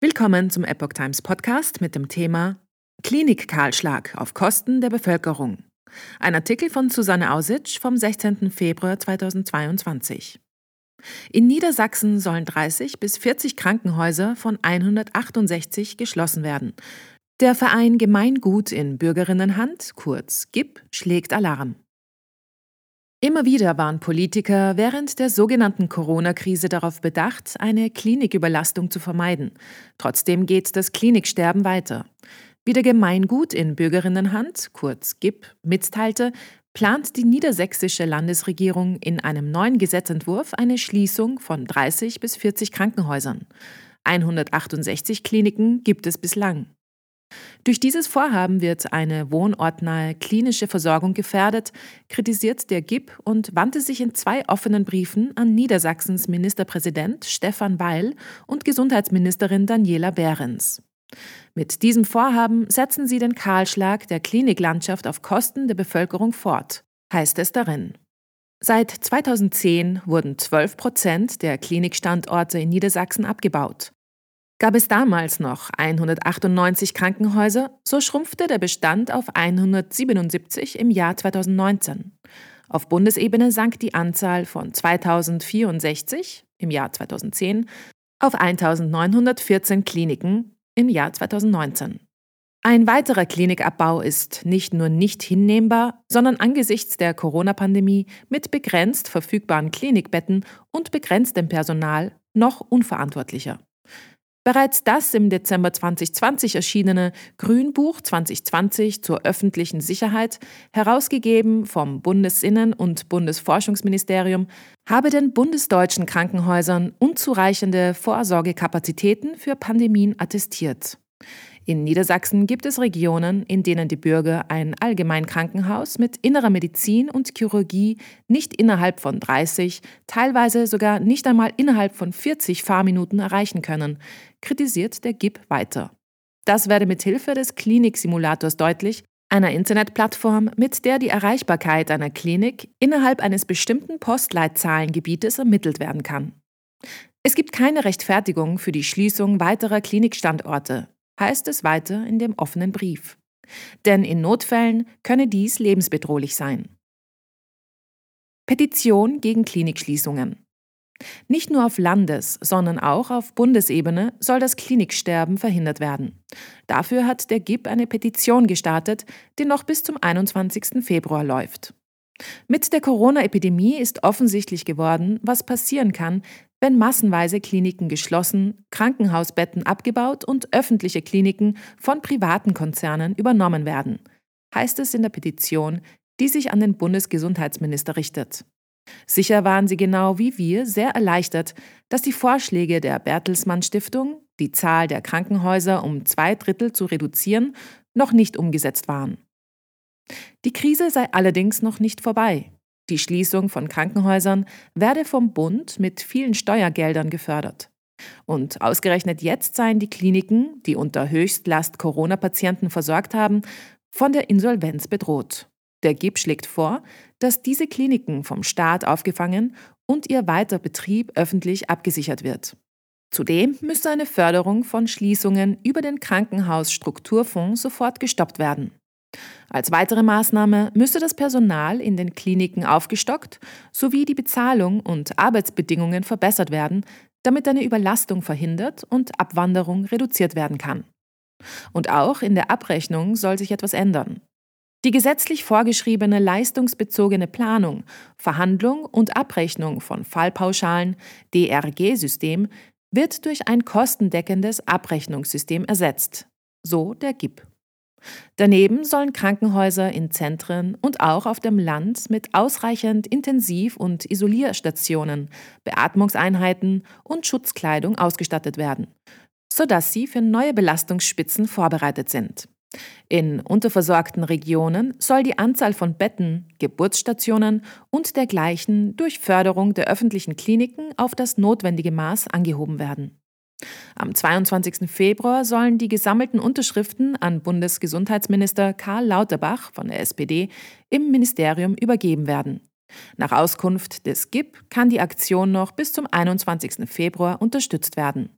Willkommen zum Epoch Times Podcast mit dem Thema Klinikkahlschlag auf Kosten der Bevölkerung. Ein Artikel von Susanne Ausitsch vom 16. Februar 2022. In Niedersachsen sollen 30 bis 40 Krankenhäuser von 168 geschlossen werden. Der Verein Gemeingut in Bürgerinnenhand, kurz GIP, schlägt Alarm. Immer wieder waren Politiker während der sogenannten Corona-Krise darauf bedacht, eine Kliniküberlastung zu vermeiden. Trotzdem geht das Kliniksterben weiter. Wie der Gemeingut in Bürgerinnenhand, kurz GIP, mitteilte, plant die niedersächsische Landesregierung in einem neuen Gesetzentwurf eine Schließung von 30 bis 40 Krankenhäusern. 168 Kliniken gibt es bislang. Durch dieses Vorhaben wird eine wohnortnahe klinische Versorgung gefährdet, kritisiert der GIP und wandte sich in zwei offenen Briefen an Niedersachsens Ministerpräsident Stefan Weil und Gesundheitsministerin Daniela Behrens. Mit diesem Vorhaben setzen sie den Kahlschlag der Kliniklandschaft auf Kosten der Bevölkerung fort, heißt es darin. Seit 2010 wurden 12 Prozent der Klinikstandorte in Niedersachsen abgebaut. Gab es damals noch 198 Krankenhäuser, so schrumpfte der Bestand auf 177 im Jahr 2019. Auf Bundesebene sank die Anzahl von 2064 im Jahr 2010 auf 1914 Kliniken im Jahr 2019. Ein weiterer Klinikabbau ist nicht nur nicht hinnehmbar, sondern angesichts der Corona-Pandemie mit begrenzt verfügbaren Klinikbetten und begrenztem Personal noch unverantwortlicher. Bereits das im Dezember 2020 erschienene Grünbuch 2020 zur öffentlichen Sicherheit, herausgegeben vom Bundesinnen- und Bundesforschungsministerium, habe den bundesdeutschen Krankenhäusern unzureichende Vorsorgekapazitäten für Pandemien attestiert. In Niedersachsen gibt es Regionen, in denen die Bürger ein Allgemeinkrankenhaus mit innerer Medizin und Chirurgie nicht innerhalb von 30, teilweise sogar nicht einmal innerhalb von 40 Fahrminuten erreichen können, kritisiert der GIP weiter. Das werde mit Hilfe des Kliniksimulators deutlich, einer Internetplattform, mit der die Erreichbarkeit einer Klinik innerhalb eines bestimmten Postleitzahlengebietes ermittelt werden kann. Es gibt keine Rechtfertigung für die Schließung weiterer Klinikstandorte, heißt es weiter in dem offenen Brief. Denn in Notfällen könne dies lebensbedrohlich sein. Petition gegen Klinikschließungen. Nicht nur auf Landes-, sondern auch auf Bundesebene soll das Kliniksterben verhindert werden. Dafür hat der GIP eine Petition gestartet, die noch bis zum 21. Februar läuft. Mit der Corona-Epidemie ist offensichtlich geworden, was passieren kann, wenn massenweise Kliniken geschlossen, Krankenhausbetten abgebaut und öffentliche Kliniken von privaten Konzernen übernommen werden, heißt es in der Petition, die sich an den Bundesgesundheitsminister richtet. Sicher waren sie genau wie wir sehr erleichtert, dass die Vorschläge der Bertelsmann Stiftung, die Zahl der Krankenhäuser um zwei Drittel zu reduzieren, noch nicht umgesetzt waren. Die Krise sei allerdings noch nicht vorbei. Die Schließung von Krankenhäusern werde vom Bund mit vielen Steuergeldern gefördert. Und ausgerechnet jetzt seien die Kliniken, die unter Höchstlast Corona-Patienten versorgt haben, von der Insolvenz bedroht. Der GIP schlägt vor, dass diese Kliniken vom Staat aufgefangen und ihr weiter Betrieb öffentlich abgesichert wird. Zudem müsse eine Förderung von Schließungen über den Krankenhausstrukturfonds sofort gestoppt werden. Als weitere Maßnahme müsse das Personal in den Kliniken aufgestockt sowie die Bezahlung und Arbeitsbedingungen verbessert werden, damit eine Überlastung verhindert und Abwanderung reduziert werden kann. Und auch in der Abrechnung soll sich etwas ändern. Die gesetzlich vorgeschriebene leistungsbezogene Planung, Verhandlung und Abrechnung von Fallpauschalen DRG-System wird durch ein kostendeckendes Abrechnungssystem ersetzt, so der GIP. Daneben sollen Krankenhäuser in Zentren und auch auf dem Land mit ausreichend Intensiv- und Isolierstationen, Beatmungseinheiten und Schutzkleidung ausgestattet werden, sodass sie für neue Belastungsspitzen vorbereitet sind. In unterversorgten Regionen soll die Anzahl von Betten, Geburtsstationen und dergleichen durch Förderung der öffentlichen Kliniken auf das notwendige Maß angehoben werden. Am 22. Februar sollen die gesammelten Unterschriften an Bundesgesundheitsminister Karl Lauterbach von der SPD im Ministerium übergeben werden. Nach Auskunft des GIP kann die Aktion noch bis zum 21. Februar unterstützt werden.